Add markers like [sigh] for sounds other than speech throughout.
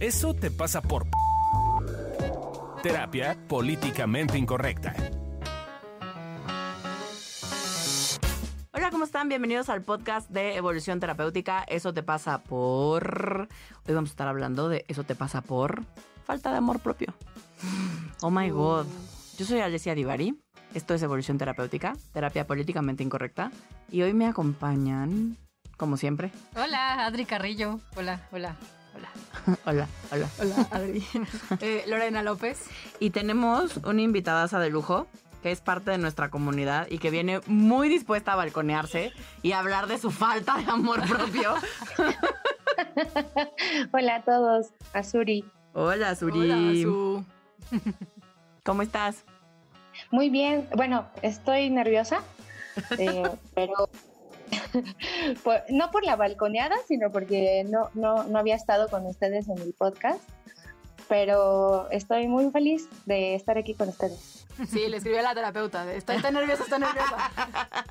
Eso te pasa por terapia políticamente incorrecta. Hola, ¿cómo están? Bienvenidos al podcast de Evolución Terapéutica. Eso te pasa por... Hoy vamos a estar hablando de eso te pasa por falta de amor propio. Oh my god. Yo soy Alessia Divari. Esto es Evolución Terapéutica, terapia políticamente incorrecta. Y hoy me acompañan, como siempre. Hola, Adri Carrillo. Hola, hola, hola. [laughs] hola, hola. Hola, Adri. [laughs] Eh, Lorena López. Y tenemos una invitada de lujo que es parte de nuestra comunidad y que viene muy dispuesta a balconearse y a hablar de su falta de amor propio. [laughs] Hola a todos, Azuri. Hola, Azuri. Hola, Azu. ¿Cómo estás? Muy bien, bueno, estoy nerviosa, eh, pero por- no por la balconeada, sino porque no, no, no había estado con ustedes en el podcast, pero estoy muy feliz de estar aquí con ustedes. Sí, le escribí a la terapeuta. Está, está nerviosa, está nerviosa.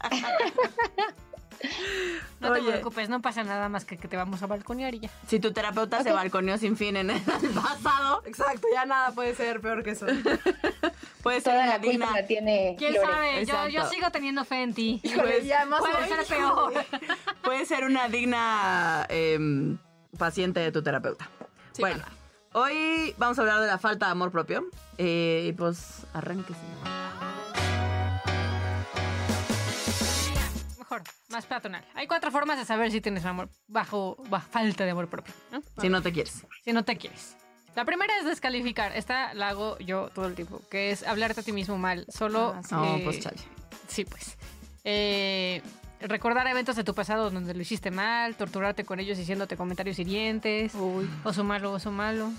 [laughs] [laughs] No te preocupes, no pasa nada más que que te vamos a balconear y ya. Si tu terapeuta se balconeó sin fin en el [laughs] pasado, Exacto, ya nada puede ser peor que eso. [laughs] puede ser Toda una la culpa digna. la tiene ¿Quién Lore. sabe? Yo, sigo teniendo fe en ti. Híjole, y además Puede ser peor. Puede ser una digna em, paciente de tu terapeuta. Sí, bueno, hoy vamos a hablar de la falta de amor propio. Eh, y pues arránquese. Más peatonal. Hay cuatro formas de saber si tienes amor bajo, bajo falta de amor propio, ¿no? Si no te quieres. Si no te quieres. La primera es descalificar. Esta la hago yo todo el tiempo, que es hablarte a ti mismo mal. Solo. Ah, sí. No, eh, pues chale. Sí, pues. Eh, recordar eventos de tu pasado donde lo hiciste mal, torturarte con ellos diciéndote comentarios hirientes. Uy. Oso malo, oso malo.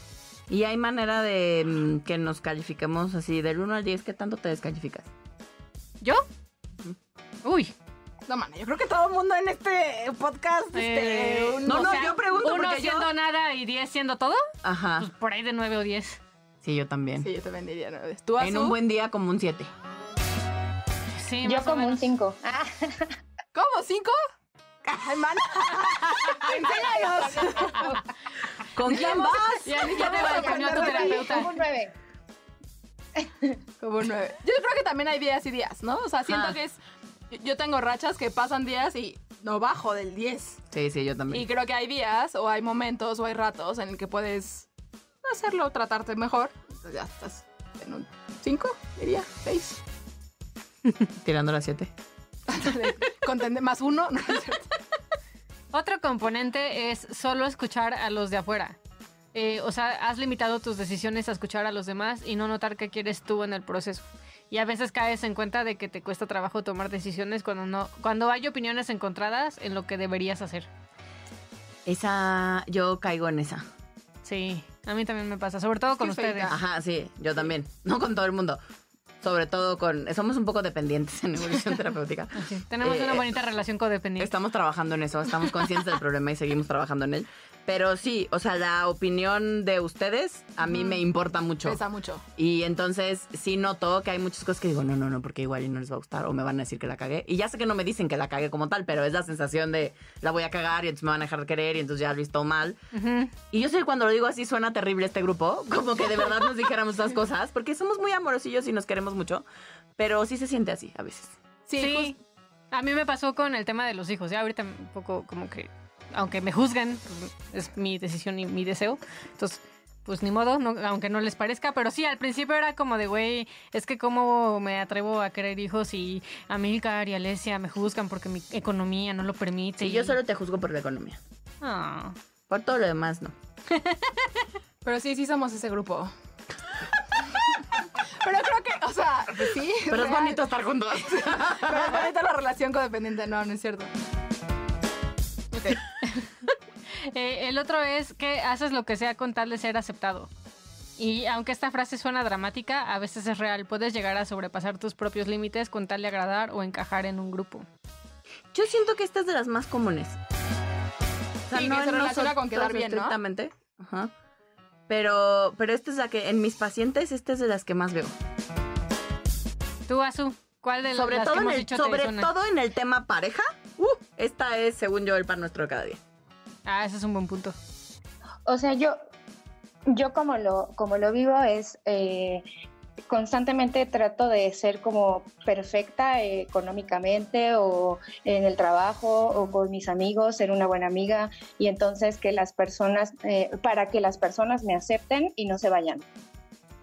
Y hay manera de mm, que nos califiquemos así del 1 al 10. ¿Qué tanto te descalificas? ¿Yo? Uy. No, mana, yo creo que todo el mundo en este podcast. eh, este, un- no, o no, sea, yo pregunto Uno porque yo- siendo nada y diez siendo todo. Ajá. Pues por ahí de nueve o diez. Sí, yo también. Sí, yo te vendería nueve. ¿Tú, en un buen día como un 7. Sí, Yo como un menos. 5. Ah, [laughs] ¿Cómo? ¿Cinco? Ay, mana. [laughs] Enséñanos. ¿Con quién vas? Ya, ya te balconeó tu terapeuta. como un 9. Como un nueve. Yo creo que también hay días y días, ¿no? O sea, siento que es... Yo tengo rachas que pasan días y no bajo del 10. Sí, sí, yo también. Y creo que hay días o hay momentos o hay ratos en el que puedes hacerlo, tratarte mejor. Entonces ya estás en un 5, diría, 6. [laughs] Tirando la 7. Contende más uno. No, es cierto. Otro componente es solo escuchar a los de afuera. Eh, o sea, has limitado tus decisiones a escuchar a los demás y no notar qué quieres tú en el proceso. Y a veces caes en cuenta de que te cuesta trabajo tomar decisiones cuando no, cuando hay opiniones encontradas en lo que deberías hacer. Esa, yo caigo en esa. Sí, a mí también me pasa, sobre todo con ustedes. feita. Ajá, sí, yo también. No con todo el mundo. Sobre todo con... Somos un poco dependientes en evolución [laughs] terapéutica. Sí, tenemos Eh, una bonita relación codependiente. Estamos trabajando en eso, estamos conscientes del [laughs] problema y seguimos trabajando en él. Pero sí, o sea, la opinión de ustedes a mí me importa mucho. Pesa mucho. Y entonces sí noto que hay muchas cosas que digo, no, no, no, porque igual y no les va a gustar o me van a decir que la cagué. Y ya sé que no me dicen que la cagué como tal, pero es la sensación de la voy a cagar y entonces me van a dejar de querer y entonces ya lo he visto mal. Y yo sé que cuando lo digo así suena terrible este grupo, [laughs] como que de verdad nos dijéramos esas cosas, porque somos muy amorosillos y nos queremos mucho, pero sí se siente así a veces. Sí, Sí, a mí me pasó con el tema de los hijos. Ya ahorita un poco como que, aunque me juzguen, es mi decisión y mi deseo. Entonces, pues ni modo, no- aunque no les parezca. Pero sí, al principio era como de, güey, es que cómo me atrevo a querer hijos y Amilcar y Alesia me juzgan porque mi economía no lo permite. Sí, y- yo solo te juzgo por la economía. Ah. Por todo lo demás, no. [laughs] Pero sí, sí somos ese grupo. [laughs] Pero creo que, o sea, sí. Pero es bonito estar juntos. [laughs] Pero es bonita la relación codependiente. No, no es cierto. [laughs] Eh, el otro es que haces lo que sea con tal de ser aceptado. Y aunque esta frase suena dramática, a veces es real. Puedes llegar a sobrepasar tus propios límites con tal de agradar o encajar en un grupo. Yo siento que esta es de las más comunes. O Sí, que se en relaciona con quedar bien, ¿no? Ajá. Pero, pero esta es la que, en mis pacientes, esta es de las que más veo. Tú, Azu, ¿cuál de Sobre, las todo que en, hemos el, dicho te sobre suena? todo en el tema pareja. Uh, esta es, según yo, el pan nuestro de cada día. Ah, ese es un buen punto. O sea, yo, yo como lo, como lo vivo es eh, constantemente trato de ser como perfecta eh, económicamente o en el trabajo o con mis amigos, ser una buena amiga y entonces que las personas, eh, para que las personas me acepten y no se vayan.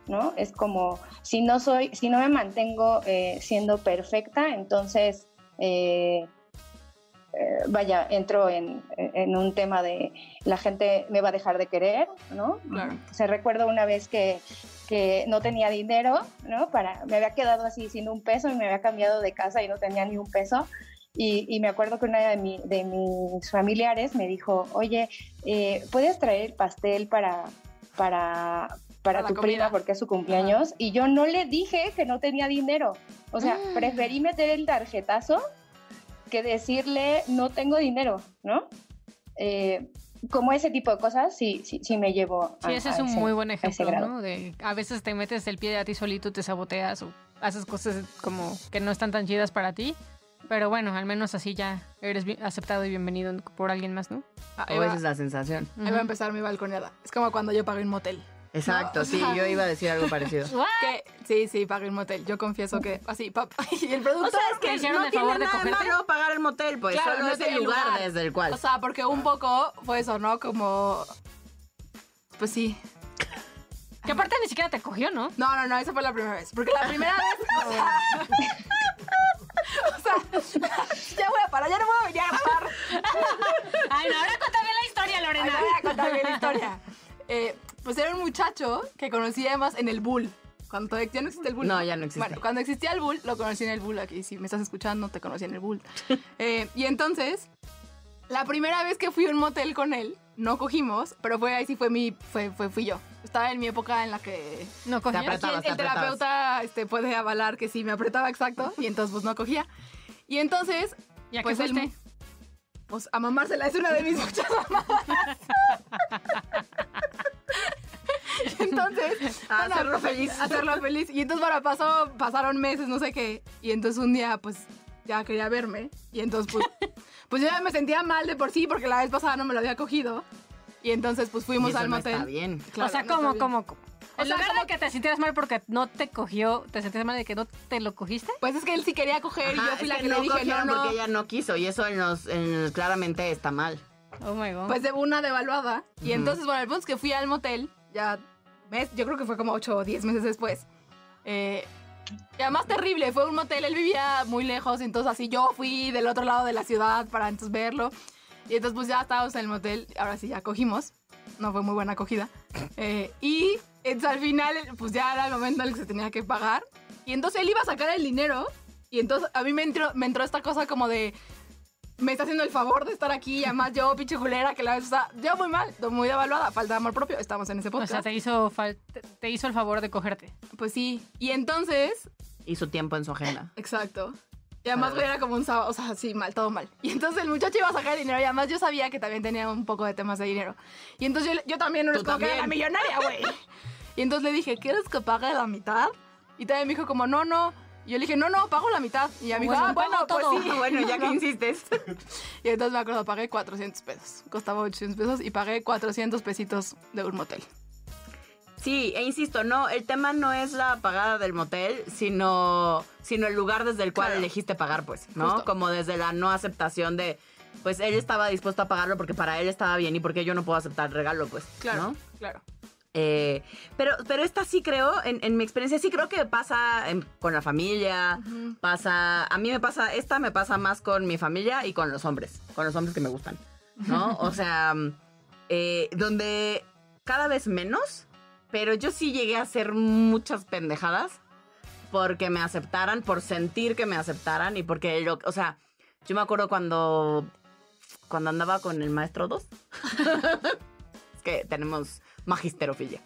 ¿No? Es como si no soy, si no me mantengo eh, siendo perfecta, entonces eh, vaya, entro en, en un tema de la gente me va a dejar de querer, ¿no? Claro. O sea, recuerdo una vez que, que no tenía dinero, ¿no? Para, me había quedado así sin un peso y me había cambiado de casa y no tenía ni un peso. Y, y me acuerdo que una de, mi- de mis familiares me dijo, oye, eh, ¿puedes traer el pastel para, para, para la tu comida. prima porque es su cumpleaños? Y yo no le dije que no tenía dinero. O sea, Mm. preferí meter el tarjetazo que decirle no tengo dinero, ¿no? Eh, como ese tipo de cosas, sí, sí, sí me llevo a Sí, ese es a un ese- muy buen a ejemplo, grado. ¿no? De a veces te metes el pie a ti solito, te saboteas o haces cosas como que no están tan chidas para ti. Pero bueno, al menos así ya eres aceptado y bienvenido por alguien más, ¿no? Ah, O esa es la sensación. ahí va a empezar mi balconeada. Es como cuando yo pagué un motel. Exacto, sí, sea- yo iba a decir algo parecido. [laughs] Que, sí, sí, pagué un motel. Yo confieso que así, pap. [laughs] Y el productor. O sea, es ¿Te que hicieron no el tiene favor de cogerte? malo pagar el motel, pues Claro, solo no es el el lugar, lugar. desde el cual. O sea, porque un poco fue eso, ¿no? Como. Pues sí. Que aparte ni siquiera te cogió, ¿no? No, no, no, esa fue la primera vez. Porque la primera vez. O sea. [laughs] o sea, ya voy a parar, ya no voy a venir a grabar. Ay, no, ahora cuéntame la historia, Lorena. voy a contar bien la historia. Eh, pues era un muchacho que conocí además en el Bull. Cuando ya no existe el Bull. No, ya no existe. Bueno, cuando existía el Bull, lo conocí en el Bull. Aquí, si me estás escuchando, te conocí en el Bull. [laughs] Eh, y entonces, la primera vez que fui a un motel con él, no cogimos, pero fue ahí sí fue mi, fue, fue, fui yo. Estaba en mi época en la que No cogías. Te apretabas, Aquí el, el te terapeuta este, puede avalar que sí me apretaba exacto y entonces pues no cogía. Y entonces, ¿Y a qué pues él- fuiste? pues a mamársela es una de mis [laughs] muchas mamadas. [laughs] Y [laughs] entonces, A hacerlo feliz. hacerlo feliz. Y entonces bueno, pasó, pasaron meses, no sé qué. Y entonces un día, pues, ya quería verme. Y entonces, pues, [laughs] pues yo ya me sentía mal de por sí porque la vez pasada no me lo había cogido. Y entonces, pues Y fuimos eso al no motel. está bien. Claro, o sea, no está ¿cómo, bien. cómo, cómo? O En sea, lugar como- de que te sintieras mal porque no te cogió, ¿te sentías mal de que no te lo cogiste? Pues es que él sí quería coger y Ajá, yo fui la que, le no dije, no, cogieron no. porque ella no quiso y eso en los, en- claramente está mal. Oh my god. Pues de una devaluada. Y entonces, bueno, el punto es que fui al motel, ya, mes, yo creo que fue como 8 o 10 meses después. Eh, y además terrible, fue un motel, él vivía muy lejos, y entonces así yo fui del otro lado de la ciudad para entonces verlo. Y entonces pues ya estábamos en el motel, ahora sí ya cogimos, no fue muy buena acogida. Eh, y entonces al final pues ya era el momento en el que se tenía que pagar. Y entonces él iba a sacar el dinero y entonces a mí me entró, me entró esta cosa como de me está haciendo el favor de estar aquí y además yo, pinche culera, que la vez está yo muy mal, muy devaluada, falta de amor propio, estamos en ese o podcast. sea, te hizo, te, hizo el favor de cogerte. Pues sí, y entonces, Y su tiempo en su agenda. [laughs] exacto. Y además, güey, era como un sábado, o sea, sí, mal, todo mal. Y entonces el muchacho iba a sacar dinero y además yo sabía que también tenía un poco de temas de dinero. Y entonces yo, yo también no les como que era la millonaria, güey. [laughs] Y entonces le dije, ¿quieres que pague la mitad? Y también me dijo como, no, no. Y yo le dije, no, no, pago la mitad. Y ella me dijo, Bueno, ah, bueno, pues todo. sí. [laughs] bueno, ya que [laughs] insistes. Y entonces me acuerdo, pagué 400 pesos. Costaba 800 pesos y pagué 400 pesitos de un motel. Sí, e insisto, no, el tema no es la pagada del motel, sino, sino el lugar desde el cual Claro. elegiste pagar, pues, ¿no? Justo. Como desde la no aceptación de, pues él estaba dispuesto a pagarlo porque para él estaba bien y porque yo no puedo aceptar el regalo, pues, Claro, ¿no? claro. Eh, pero, pero esta sí creo, en, en mi experiencia sí creo que pasa en- con la familia, pasa, a mí me pasa, esta me pasa más con mi familia y con los hombres, con los hombres que me gustan, ¿no? O sea, eh, donde cada vez menos, pero yo sí llegué a hacer muchas pendejadas porque me aceptaran, por sentir que me aceptaran y porque, lo, o sea, yo me acuerdo cuando, cuando andaba con el maestro 2. [laughs] es que tenemos magisterofilia.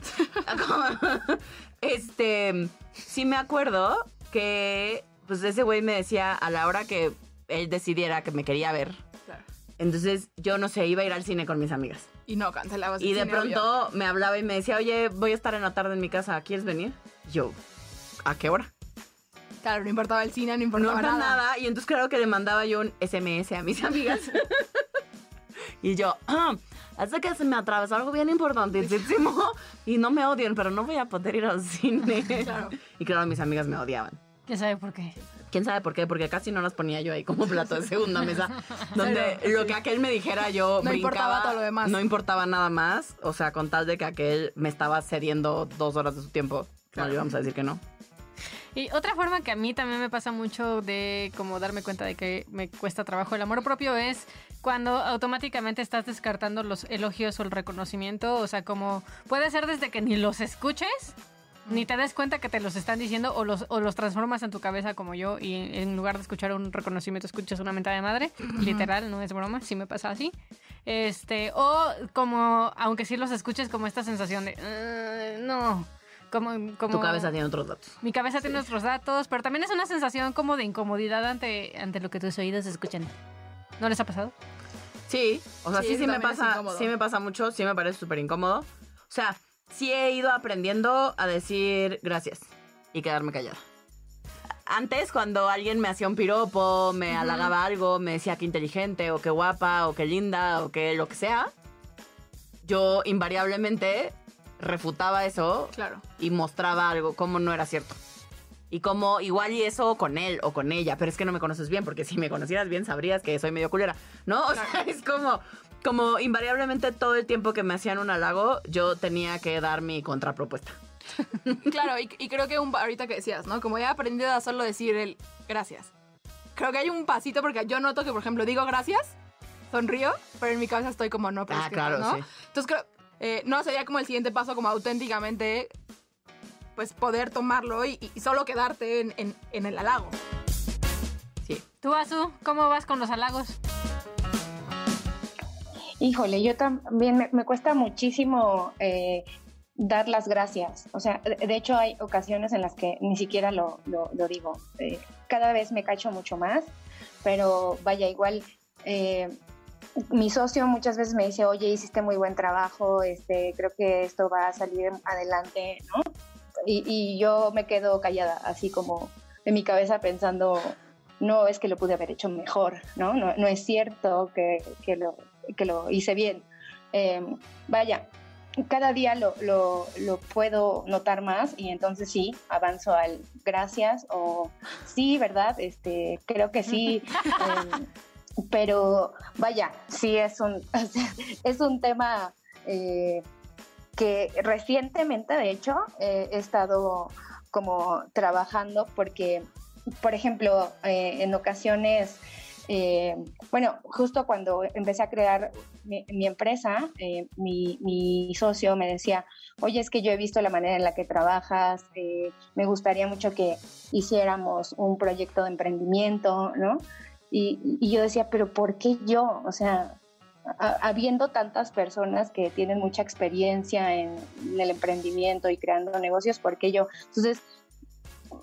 [laughs] este, sí me acuerdo que, pues ese güey me decía a la hora que él decidiera que me quería ver. Claro. Entonces yo no sé, iba a ir al cine con mis amigas. Y no cancelabas Y el de cine, obvio. pronto me hablaba y me decía, oye, voy a estar en la tarde en mi casa, ¿quieres venir? Yo, ¿a qué hora? Claro, no importaba el cine, no No, importaba no, nada. nada. Y entonces claro que le mandaba yo un SMS a mis [laughs] amigas. [laughs] y yo, "Ah, Hace que se me atravesó algo bien importantísimo y no me odien, pero no voy a poder ir al cine. Claro. Y claro, mis amigas me odiaban. ¿Quién sabe por qué? ¿Quién sabe por qué? Porque casi no las ponía yo ahí como [laughs] plato de segunda mesa. Donde lo que aquel me dijera yo No brincaba, importaba todo lo demás. No importaba nada más. O sea, con tal de que aquel me estaba cediendo dos horas de su tiempo. No le íbamos a decir que no. Y otra forma que a mí también me pasa mucho de como darme cuenta de que me cuesta trabajo el amor propio es cuando automáticamente estás descartando los elogios o el reconocimiento. O sea, como puede ser desde que ni los escuches, ni te des cuenta que te los están diciendo o los, o los transformas en tu cabeza como yo y en lugar de escuchar un reconocimiento escuchas una mentada de madre. Literal, no es broma, sí me pasa así. Este, o como, aunque sí los escuches, como esta sensación de, "Ah, no. Como, como, Tu cabeza tiene otros datos. mi cabeza tiene otros datos, pero también es una sensación como de incomodidad ante, ante lo que tus oídos escuchan. ¿No les ha pasado? Sí, o sea, Sí, sí, sí, me pasa, sí me pasa mucho, sí me parece súper incómodo. O sea, sí he ido aprendiendo a decir gracias y quedarme callada. Antes, cuando alguien me hacía un piropo, me halagaba algo, me decía que inteligente, o que guapa, o que linda, o que lo que sea, yo invariablemente refutaba eso Claro. y mostraba algo como no era cierto. Y como igual y eso con él o con ella, pero es que no me conoces bien, porque si me conocieras bien sabrías que soy medio culera, ¿no? O sea, es como, como invariablemente todo el tiempo que me hacían un halago, yo tenía que dar mi contrapropuesta. [laughs] Claro, y, y creo que un, ahorita que decías, ¿no? Como he aprendido a solo decir el gracias. Creo que hay un pasito porque yo noto que, por ejemplo, digo gracias, sonrío, pero en mi cabeza estoy como no, pero Ah, es que claro, no. sí. Entonces creo, eh, no, sería como el siguiente paso, como auténticamente, pues poder tomarlo y, y solo quedarte en, en- en el halago. Sí. Tú, Azu, ¿cómo vas con los halagos? Híjole, yo también me, me cuesta muchísimo eh, dar las gracias. O sea, de, de hecho hay ocasiones en las que ni siquiera lo, lo- lo digo. Eh, cada vez me cacho mucho más, pero vaya, igual eh, mi socio muchas veces me dice, oye, hiciste muy buen trabajo, este, creo que esto va a salir adelante, ¿no? Y, y yo me quedo callada, así como en mi cabeza pensando, no es que lo pude haber hecho mejor, ¿no? No, no es cierto que, que lo, que lo hice bien. Eh, vaya, cada día lo, lo, lo puedo notar más y entonces sí, avanzo al gracias o sí, ¿verdad? Este, creo que sí. [laughs] eh, pero vaya, sí es un, [laughs] es un tema eh, que recientemente, de hecho, eh, he estado como trabajando porque, por ejemplo, eh, en ocasiones, bueno, justo cuando empecé a crear mi, empresa, mi, mi socio me decía, oye, es que yo he visto la manera en la que trabajas, me gustaría mucho que hiciéramos un proyecto de emprendimiento, ¿no? Y, y yo decía, pero ¿por qué yo? O sea, habiendo tantas personas que tienen mucha experiencia en, el emprendimiento y creando negocios, ¿por qué yo? Entonces,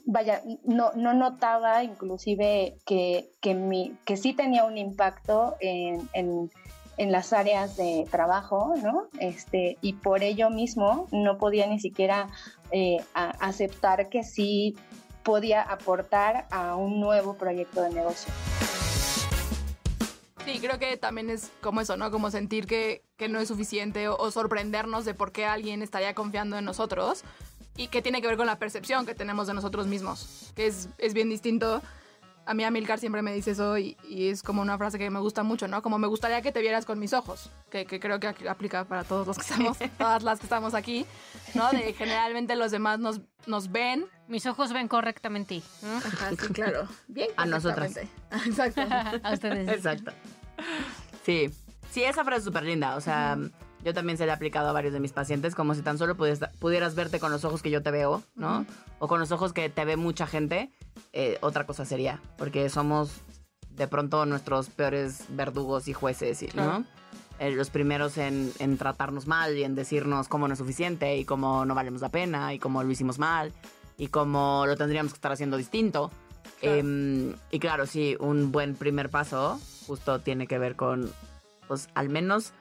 vaya, no, no notaba inclusive que, que, mi, que sí tenía un impacto en, en, en las áreas de trabajo, ¿no? Este, y por ello mismo no podía ni siquiera eh, aceptar que sí podía aportar a un nuevo proyecto de negocio. Sí, creo que también es como eso, ¿no? Como sentir que, que no es suficiente o, o sorprendernos de por qué alguien estaría confiando en nosotros y que tiene que ver con la percepción que tenemos de nosotros mismos, que es, es bien distinto. A mí Amilcar siempre me dice eso y, y es como una frase que me gusta mucho, ¿no? Como me gustaría que te vieras con mis ojos, que, que creo que aplica para todos los que estamos, todas las que estamos aquí, ¿no? De generalmente los demás nos, nos ven. Mis ojos ven correctamente. ¿no? Ajá, sí, claro. Bien. A nosotras. [laughs] Exacto. [laughs] A ustedes. Exacto. Sí. Sí, esa frase es súper linda. O sea, yo también se le he aplicado a varios de mis pacientes, como si tan solo pudieras, pudieras verte con los ojos que yo te veo, ¿no? O con los ojos que te ve mucha gente. eh, otra cosa sería. Porque somos de pronto nuestros peores verdugos y jueces, ¿no? Claro. Eh, los primeros en, en tratarnos mal y en decirnos cómo no es suficiente y cómo no valemos la pena y cómo lo hicimos mal y cómo lo tendríamos que estar haciendo distinto. Claro. Em, y claro, sí, un buen primer paso justo tiene que ver con, pues al menos,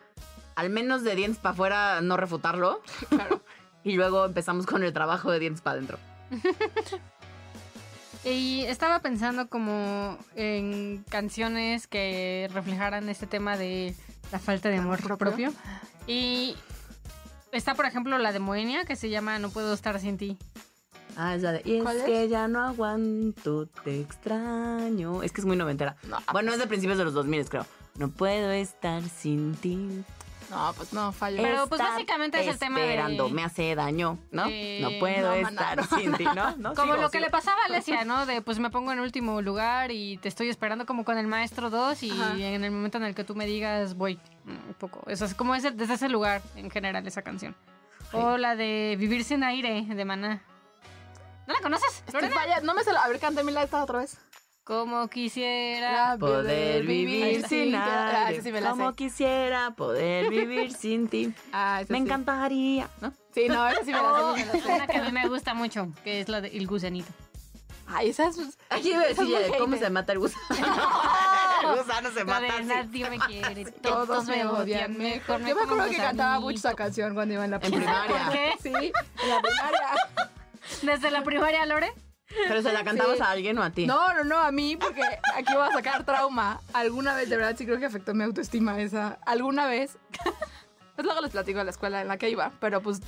al menos de dientes para afuera no refutarlo. [laughs] Claro. [laughs] y luego empezamos con el trabajo de dientes para adentro. [laughs] Y estaba pensando como en canciones que reflejaran este tema de la falta de amor propio. Y está, por ejemplo, la de Moenia, que se llama No puedo estar sin ti. Ah, es la de. Y es ¿Cuál es? que ya no aguanto, te extraño. Es que es muy noventera. No, bueno, es de principios de los 2000, creo. No puedo estar sin ti. No, pues no, fallo. Pero, pues, Estar básicamente es el tema de- Esperando, me hace daño, ¿no? Eh, no puedo no, estar no. sin ti, ¿no? [laughs] ¿No? Como Sigo, lo que sigo. le pasaba a Alesia, ¿no? De pues me pongo en último lugar y te estoy esperando como con el maestro 2 y Ajá. en el momento en el que tú me digas voy mm, un poco. Eso es como ese, desde ese lugar en general esa canción. O la de Vivir sin aire de Maná. ¿No la conoces? Estoy falla- no me sé la. A ver, cántame esta otra vez. Como quisiera. Poder vivir sin Ah, aire. esa sí me la Como sé. quisiera poder vivir [laughs] sin ti. Ah, esa Me sí. encantaría, ¿no? Sí, no, esa sí me la sé. O sí me la sé. una que a mí me gusta mucho, que es la de El Gusanito. Ay, esa es. Aquí iba a decir Esa es muy cómo hater. se mata el gusano. [laughs] [laughs] el gusano se La mata de así. Nadie me quiere, Todos me odian mejor. Yo me acuerdo que cantaba mucho esa canción cuando iba en la En primaria. ¿Por qué? Sí, en la primaria. Desde la primaria, Lore. Pero se la cantabas Sí. a alguien o a ti. No, no, no, a mí, porque aquí voy a sacar trauma. Alguna vez, de verdad, sí creo que afectó mi autoestima esa. Alguna vez. Pues luego les platico de la escuela en la que iba, pero pues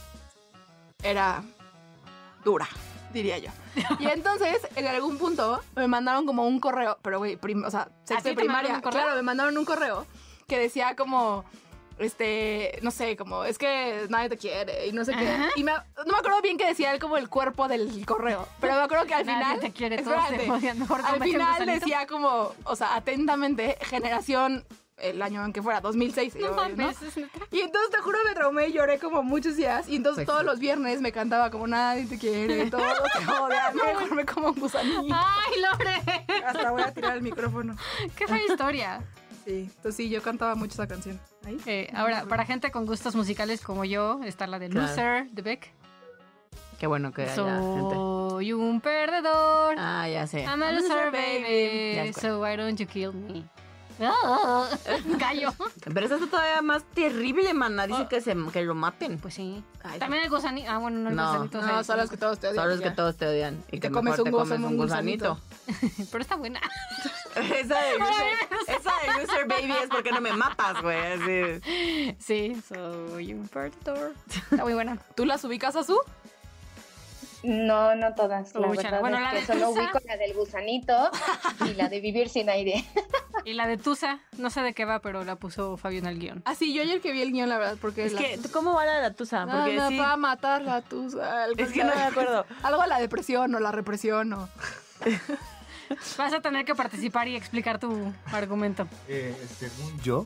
era dura, diría yo. Y [laughs] entonces, en algún punto, me mandaron como un correo, pero güey, o sea, sexto de primaria. Claro, me mandaron un correo que decía como este, no sé, como es que nadie te quiere y no sé Ajá. qué. Y me- no me acuerdo bien que decía él como el cuerpo del correo, pero me acuerdo que al Nadie final te quiere, todos te espérate, odian, mejor al final decía como, o sea, atentamente, generación el año en que fuera, 2006. No ¿no? Y entonces te juro me traumé y lloré como muchos días. Y entonces Pues todos sí. los viernes me cantaba como nadie te quiere, [laughs] todos te mejor me como un gusanito. ¡Ay, Lore! Hasta voy a tirar el micrófono. ¡Qué fea historia! Sí, entonces sí, yo cantaba mucho esa canción. Eh, ahora, para gente con gustos musicales como yo, está la de Claro. Loser de Beck. Qué bueno que haya gente. Soy un perdedor. Ah, ya sé. I'm a loser, baby. So why don't you kill me? [laughs] Ah, Gallo. Pero eso está todavía más terrible, mana. Dice Oh. que, se, que lo maten. Pues sí. Ay, También el gusanito. Ah, bueno, no el No. gusanito. No, son los que todos te odian. Solo es que todos te odian. Y, Y que te comes mejor un te comes un un gusanito. [laughs] Pero está buena. [laughs] esa, de loser, esa de baby es porque no me matas, güey. Sí, soy un perdedor. Está muy buena. ¿Tú las ubicas a su? No, no todas. La Uy, verdad bueno, es la que de solo Tusa. ubico la del gusanito y la de vivir sin aire. Y la de Tusa, no sé de qué va, pero la puso Fabio en el guion. Ah, sí, yo ayer que vi el guion, la verdad, porque... Es la- que, ¿cómo va la de la tusa? No, Porque no, sí. para matar la tusa. algo Es que no me acuerdo. [laughs] Algo de la depresión o la represión o... [laughs] Vas a tener que participar y explicar tu argumento. Eh, según yo,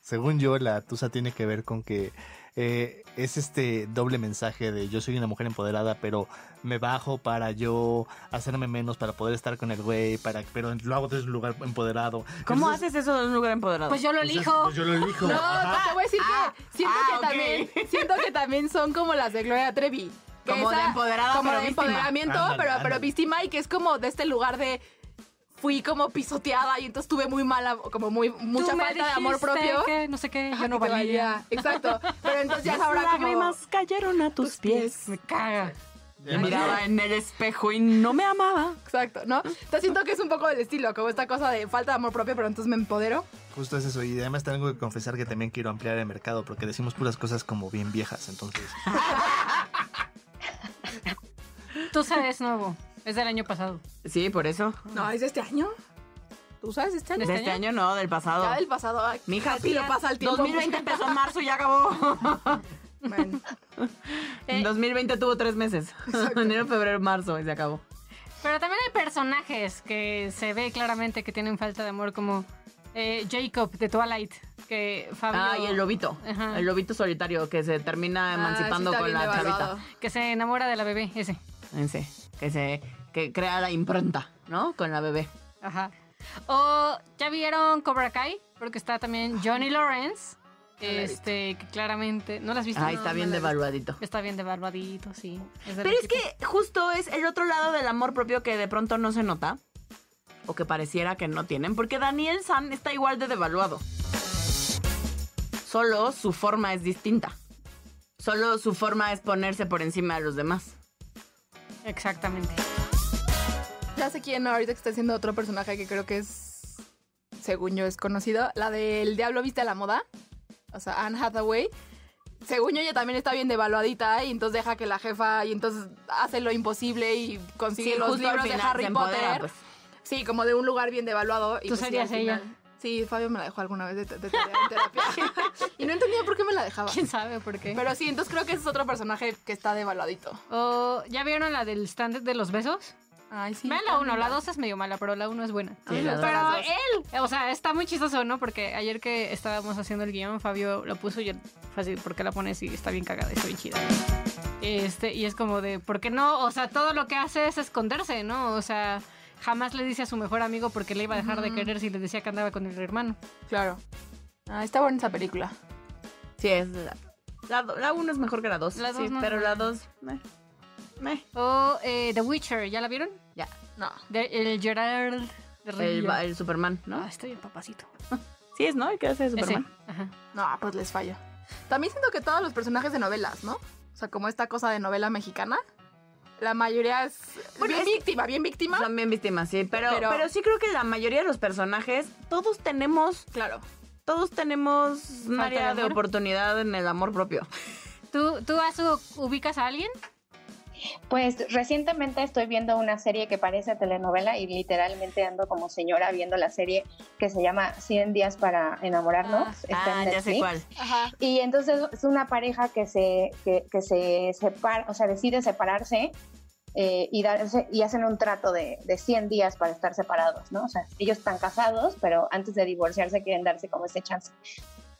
según yo, la tusa tiene que ver con que eh, es este doble mensaje de yo soy una mujer empoderada, pero me bajo para yo hacerme menos para poder estar con el güey, para, pero lo hago desde un lugar empoderado. ¿Cómo Entonces, haces eso de un lugar empoderado? Pues yo lo pues, elijo. pues yo lo elijo. No, Ajá. te voy a decir Ah, que siento ah, que ok. también siento que también son como las de Gloria Trevi. Que Como de empoderada, como pero de víctima. empoderamiento, Ándale, pero, pero ándale. víctima y que es como de este lugar de fui como pisoteada y entonces tuve muy mala, como muy mucha Tú falta de amor propio. que no sé qué, yo no valía. Exacto. Pero entonces ya sabrá como lágrimas cayeron a tus tus pies. pies. Me caga. Me miraba en el espejo y no me amaba. Exacto, ¿no? Entonces siento que es un poco del estilo, como esta cosa de falta de amor propio, pero entonces me empodero. Justo es eso. Y además tengo que confesar que también quiero ampliar el mercado porque decimos puras cosas como bien viejas. Entonces, [laughs] Tusa es nuevo. Es del año pasado. Sí, por eso. No, es de este año. ¿Tú sabes de este año? De este año no, del pasado. Ya del pasado. Ay, Mija, rápido tía, pasa el tiempo. 2020 empezó en [laughs] marzo y ya acabó. Bueno, Eh, 2020 tuvo tres meses. [laughs] Enero, febrero, marzo y se acabó. Pero también hay personajes que se ve claramente que tienen falta de amor, como eh, Jacob de Twilight, que Fabio... Ah, y el lobito. Ajá. El lobito solitario que se termina Ah, emancipando sí con la devaluado. chavita. Que se enamora de la bebé, ese. Ese, que se que crea la impronta, ¿no? Con la bebé. Ajá. O, ¿ya vieron Cobra Kai? Porque está también Johnny Lawrence, No este, que claramente... ¿No la has visto? Ahí está no bien visto. devaluadito. Está bien de barbadito, sí. Es Pero es que justo es el otro lado del amor propio que de pronto no se nota. O que pareciera que no tienen. Porque Daniel San está igual de devaluado. Solo su forma es distinta. Solo su forma es ponerse por encima de los demás. Exactamente. ya sé quién ahorita que está haciendo otro personaje que creo que es, según yo, es conocido. La del Diablo Viste a la Moda. o sea, Anne Hathaway, según yo ella también está bien devaluadita y entonces deja que la jefa y entonces hace lo imposible y consigue Sí, los libros de Harry empodera, Potter. pues. Sí, como de un lugar bien devaluado. Y Tú pues serías ella. final- Sí, Fabio me la dejó alguna vez de, de tarea en terapia. [laughs] y no entendía por qué me la dejaba. ¿Quién sabe por qué? Pero sí, entonces creo que ese es otro personaje que está devaluadito. O, ¿Ya vieron la del stand de los besos? Ay, sí. Vean la 1, la 2 es medio mala, pero la 1 es buena. Sí, la pero dos. él, o sea, está muy chistoso, ¿no? Porque ayer que estábamos haciendo el guion, Fabio lo puso y yo, fue así, ¿por qué la pones? Y está bien cagada, está bien chida. Este, y es como de, ¿por qué no? O sea, todo lo que hace es esconderse, ¿no? O sea, jamás le dice a su mejor amigo porque le iba a dejar de querer si le decía que andaba con el hermano. Claro. Ah, está buena esa película. Sí, es la, la, la uno es mejor que la dos. La dos sí, no pero la dos, meh, meh. O eh, The Witcher, ¿ya la vieron? ya. No. De, el Gerard de El, el Superman, ¿no? Ah, estoy bien papacito. [laughs] Sí es, ¿no? El que hace de Ese. Superman. Ajá. No, pues les falla. También siento que todos los personajes de novelas, ¿no? O sea, como esta cosa de novela mexicana, la mayoría es Bueno, bien es- víctima, bien víctima. Son bien víctimas, sí. Pero, pero, Pero- sí creo que la mayoría de los personajes, todos tenemos, Claro. todos tenemos un ¿Falta área de oportunidad en el amor propio. ¿Tú, tú Azu, ubicas a alguien? Pues recientemente estoy viendo una serie que parece telenovela y literalmente ando como señora viendo la serie que se llama 100 días para enamorarnos. Ah, Está en Ah, ya sé cuál. Ajá. Y entonces es una pareja que se, que, que se separa, o sea, decide separarse eh, y, darse, y hacen un trato de, de 100 días para estar separados, ¿no? O sea, ellos están casados, pero antes de divorciarse quieren darse como ese chance.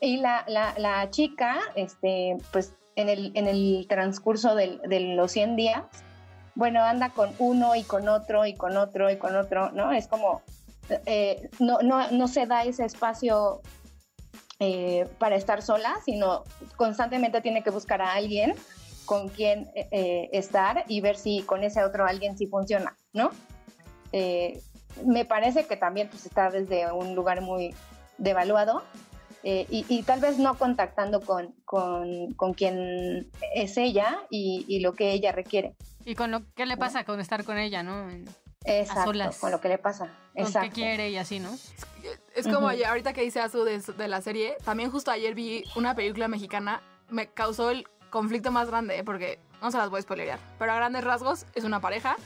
Y la, la, la chica, este, pues en el, en el transcurso del- de los 100 días, bueno, anda con uno y con otro y con otro y con otro, ¿no? Es como, eh, no, no, no se da ese espacio eh, para estar sola, sino constantemente tiene que buscar a alguien con quien eh, eh, estar y ver si con ese otro alguien sí funciona, ¿no? Eh, me parece que también pues, está desde un lugar muy devaluado eh, y, y tal vez no contactando con, con, con quien es ella y, y lo que ella requiere. ¿Y con lo qué le pasa con estar con ella, no? Exacto, solas. con lo que le pasa. Con Exacto. qué quiere y así, ¿no? Es como Ujú. ayer- ahorita que dice Azu de, de la serie, también justo ayer vi una película mexicana, me causó el conflicto más grande, ¿eh? porque no se las voy a spoilerear, pero a grandes rasgos es una pareja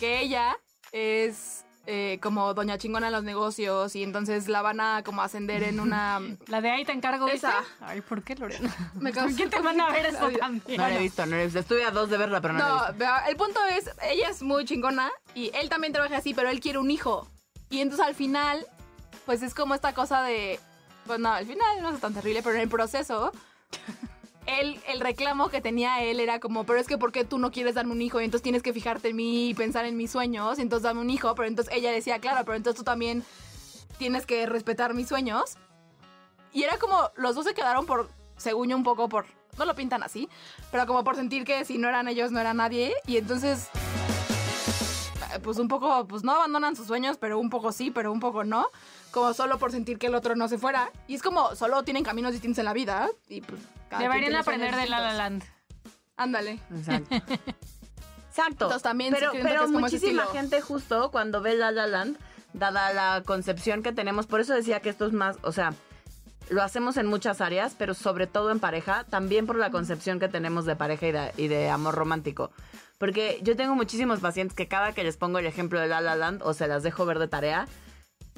que ella es eh, como doña chingona en los negocios y entonces la van a como ascender en una... [laughs] La de ahí te encargo, ¿viste? Esa. Ay, ¿por qué, Lorena? [laughs] Me ¿Por qué te van a ver eso también? No la he visto, no la he visto. Estuve a dos de verla, pero no, la he No, visto. vea, el punto es, ella es muy chingona y él también trabaja así, pero él quiere un hijo. Y entonces al final, pues es como esta cosa de, pues no, al final no es tan terrible, pero en el proceso, él, el reclamo que tenía él era como, pero es que ¿por qué tú no quieres darme un hijo? Y entonces tienes que fijarte en mí y pensar en mis sueños, y entonces dame un hijo. Pero entonces ella decía, claro, pero entonces tú también tienes que respetar mis sueños. Y era como, los dos se quedaron por, según yo, un poco por, no lo pintan así, pero como por sentir que si no eran ellos, no era nadie. Y entonces, pues un poco, pues no abandonan sus sueños, pero un poco sí, pero un poco no. Como solo por sentir que el otro no se fuera. Y es como, solo tienen caminos distintos en la vida. Y pues, cada Deberían aprender de La La. Land. Ándale. Exacto. [laughs] Exacto. Entonces, también sí pero siento pero que es como ese muchísima gente justo cuando ve La La Land, dada la concepción que tenemos, por eso decía que esto es más, o sea, lo hacemos en muchas áreas, pero sobre todo en pareja, también por la concepción que tenemos de pareja y de, y de amor romántico. Porque yo tengo muchísimos pacientes que cada que les pongo el ejemplo de La La Land o se las dejo ver de tarea,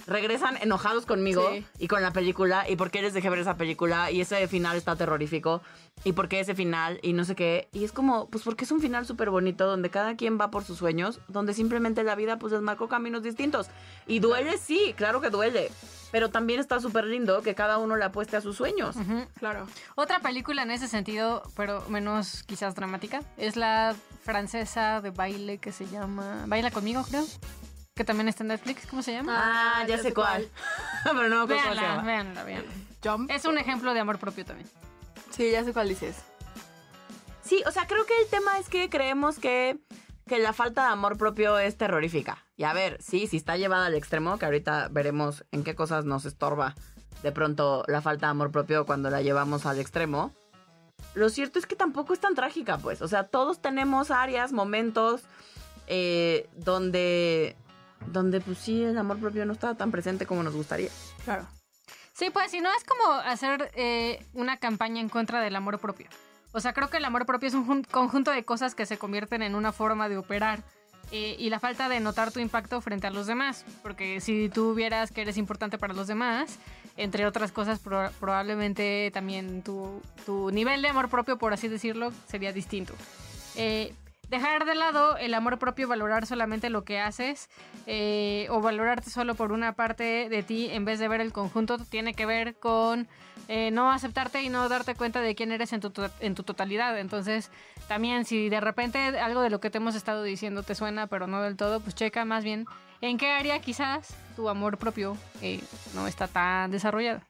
regresan enojados conmigo Sí. y con la película y por qué les dejé ver esa película y ese final está terrorífico y por qué ese final y no sé qué. Y es como, pues porque es un final súper bonito donde cada quien va por sus sueños, donde simplemente la vida pues les marcó caminos distintos. Y duele, sí, claro que duele. Pero también está súper lindo que cada uno le apueste a sus sueños. Ujú. Claro. Otra película en ese sentido, pero menos quizás dramática, es la francesa de baile que se llama Baila conmigo, creo. Que también está en Netflix. ¿Cómo se llama? Ah, ya, sé cuál. [laughs] Pero no me acuerdo cómo se véanla, llama. véanla, véanla. Jump. Es un ejemplo de amor propio también. Sí, ya sé cuál dices. Sí, o sea, creo que el tema es que creemos que, que la falta de amor propio es terrorífica. Y a ver, sí, si está llevada al extremo, que ahorita veremos en qué cosas nos estorba de pronto la falta de amor propio cuando la llevamos al extremo. Lo cierto es que tampoco es tan trágica, pues. O sea, todos tenemos áreas, momentos eh, donde, donde, pues sí, el amor propio no está tan presente como nos gustaría. Claro. Sí, pues si no es como hacer eh, una campaña en contra del amor propio. O sea, creo que el amor propio es un jun- conjunto de cosas que se convierten en una forma de operar. eh, y la falta de notar tu impacto frente a los demás. Porque si tú vieras que eres importante para los demás, entre otras cosas, pro- probablemente también tu, tu nivel de amor propio, por así decirlo, sería distinto. Eh, dejar de lado el amor propio, valorar solamente lo que haces eh, o valorarte solo por una parte de ti en vez de ver el conjunto, tiene que ver con eh, no aceptarte y no darte cuenta de quién eres en tu, en tu totalidad. Entonces, también si de repente algo de lo que te hemos estado diciendo te suena, pero no del todo, pues checa más bien en qué área quizás tu amor propio eh, no está tan desarrollado.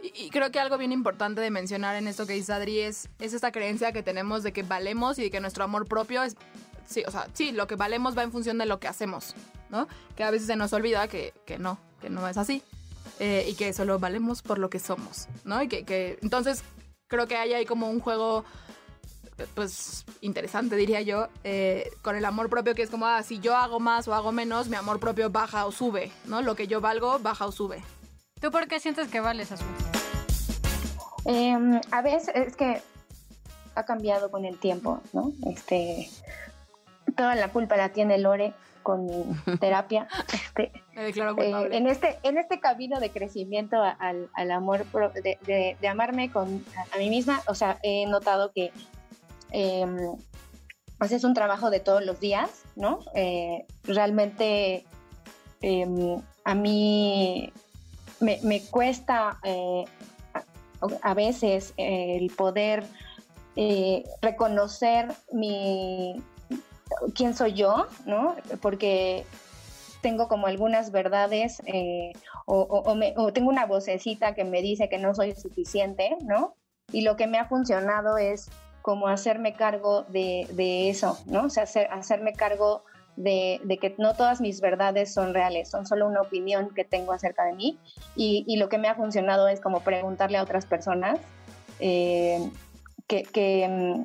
Y, creo que algo bien importante de mencionar en esto que dice Adri es, es esta creencia que tenemos de que valemos y de que nuestro amor propio es... Sí, o sea, sí, lo que valemos va en función de lo que hacemos, ¿no? Que a veces se nos olvida que, que no, que no es así. eh, y que solo valemos por lo que somos, ¿no? Y que, que entonces creo que hay ahí como un juego pues interesante diría yo eh, con el amor propio que es como ah, si yo hago más o hago menos mi amor propio baja o sube no lo que yo valgo baja o sube ¿Tú por qué sientes que vales, Azul? Em, a veces es que ha cambiado con el tiempo, ¿no? Este, toda la culpa la tiene Lore con mi [laughs] terapia. Este, me declaro eh, culpable en este en este camino de crecimiento al, al amor pro- de, de- de amarme con a, a mí misma o sea he notado que em, pues es un trabajo de todos los días no Eh, realmente em, a mí me, me cuesta eh, a, veces eh, el poder eh, reconocer mi quién soy yo no porque tengo como algunas verdades o, me- o tengo una vocecita que me dice que no soy suficiente, ¿no? Y lo que me ha funcionado es como hacerme cargo de, eso, ¿no? O sea, hacer- hacerme cargo de, que no todas mis verdades son reales, son solo una opinión que tengo acerca de mí. Y, lo que me ha funcionado es como preguntarle a otras personas eh, que, que, mm,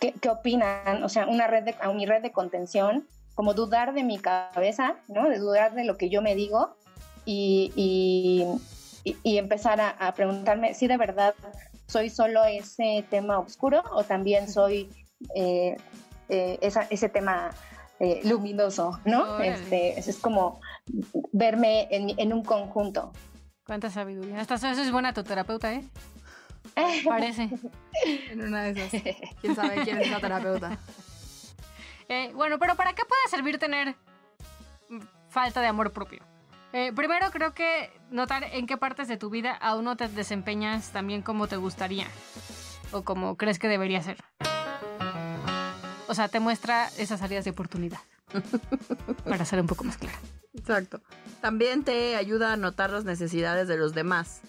qué, qué opinan, o sea, una red de, a mi red de contención, como dudar de mi cabeza, ¿no? De dudar de lo que yo me digo y, y, empezar a, preguntarme si de verdad soy solo ese tema oscuro o también soy eh, eh, ese tema eh, luminoso, ¿no? Este, es como verme en, en un conjunto. Cuánta sabiduría. Hasta eso es buena tu terapeuta, ¿eh? [laughs] Parece. en una de esas [laughs] quién sabe quién es la terapeuta Eh, bueno, pero ¿para qué puede servir tener falta de amor propio? Eh, primero creo que notar en qué partes de tu vida aún no te desempeñas también como te gustaría o como crees que debería ser. O sea, te muestra esas áreas de oportunidad. [laughs] Para ser un poco más clara. Exacto. También te ayuda a notar las necesidades de los demás.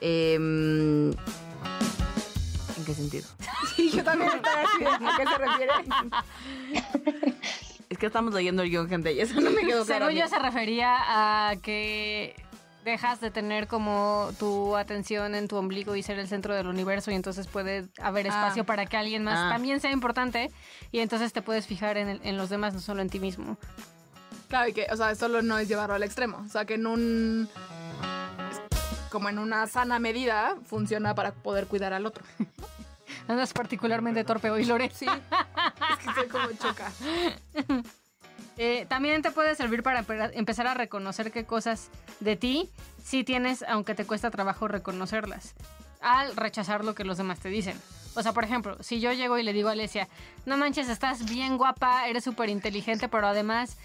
Em, ¿En qué sentido? [laughs] sí yo también estoy así ¿a qué se refiere? Es que estamos leyendo el guion, gente, y eso no me quedó claro. Según yo se refería a que dejas de tener como tu atención en tu ombligo y ser el centro del universo y entonces puede haber Ah. espacio para que alguien más Ah. también sea importante y entonces te puedes fijar en, el- en los demás, no solo en ti mismo. Claro, y que, o sea, solo no es llevarlo al extremo. O sea, que en un. Como en una sana medida, funciona para poder cuidar al otro. [laughs] Andas particularmente torpe hoy, Lore. Sí. es que estoy como choca. [laughs] Eh, también te puede servir para empe- empezar a reconocer qué cosas de ti sí tienes, aunque te cuesta trabajo reconocerlas, al rechazar lo que los demás te dicen. O sea, por ejemplo, si yo llego y le digo a Alesia, no manches, estás bien guapa, eres súper inteligente, pero además,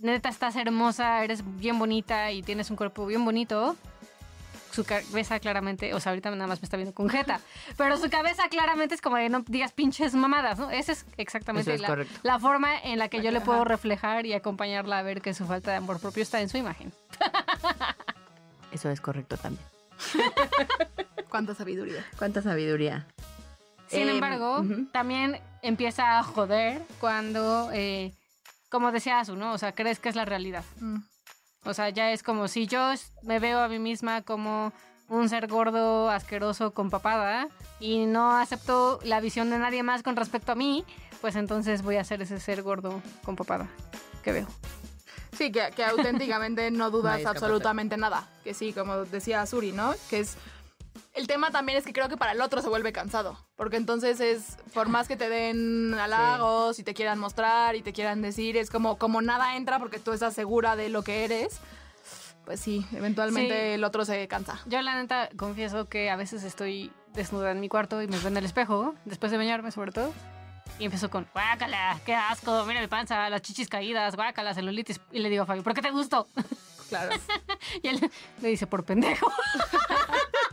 neta, estás hermosa, eres bien bonita y tienes un cuerpo bien bonito. Su cabeza claramente, o sea, ahorita nada más me está viendo con jeta, pero su cabeza claramente es como de no digas pinches mamadas, ¿no? Esa es exactamente es la, forma en la que yo le puedo reflejar y acompañarla a ver que su falta de amor propio está en su imagen. [laughs] Eso es correcto también. [laughs] Cuánta sabiduría. Cuánta sabiduría. Sin Em, embargo, también empieza a joder cuando, eh, como decía Azu, ¿no? O sea, crees que es la realidad. Mm. O sea, ya es como si yo me veo a mí misma como un ser gordo, asqueroso, con papada, y no acepto la visión de nadie más con respecto a mí, pues entonces voy a ser ese ser gordo con papada que veo. Sí, que, que auténticamente no [laughs] dudas absolutamente nada. Que sí, como decía Suri, ¿no? Que es. El tema también es que creo que para el otro se vuelve cansado. Porque entonces es, por más que te den halagos y te quieran mostrar y te quieran decir, es como, como nada entra porque tú estás segura de lo que eres. Pues sí, eventualmente Sí. el otro se cansa. Yo la neta confieso que a veces estoy desnuda en mi cuarto y me veo en el espejo, después de bañarme sobre todo. Y empiezo con, guácala, qué asco, mira mi panza, las chichis caídas, guácala, celulitis. Y le digo a Fabio, ¿por qué te gusto? Claro. [laughs] Y él me dice, por pendejo. [laughs]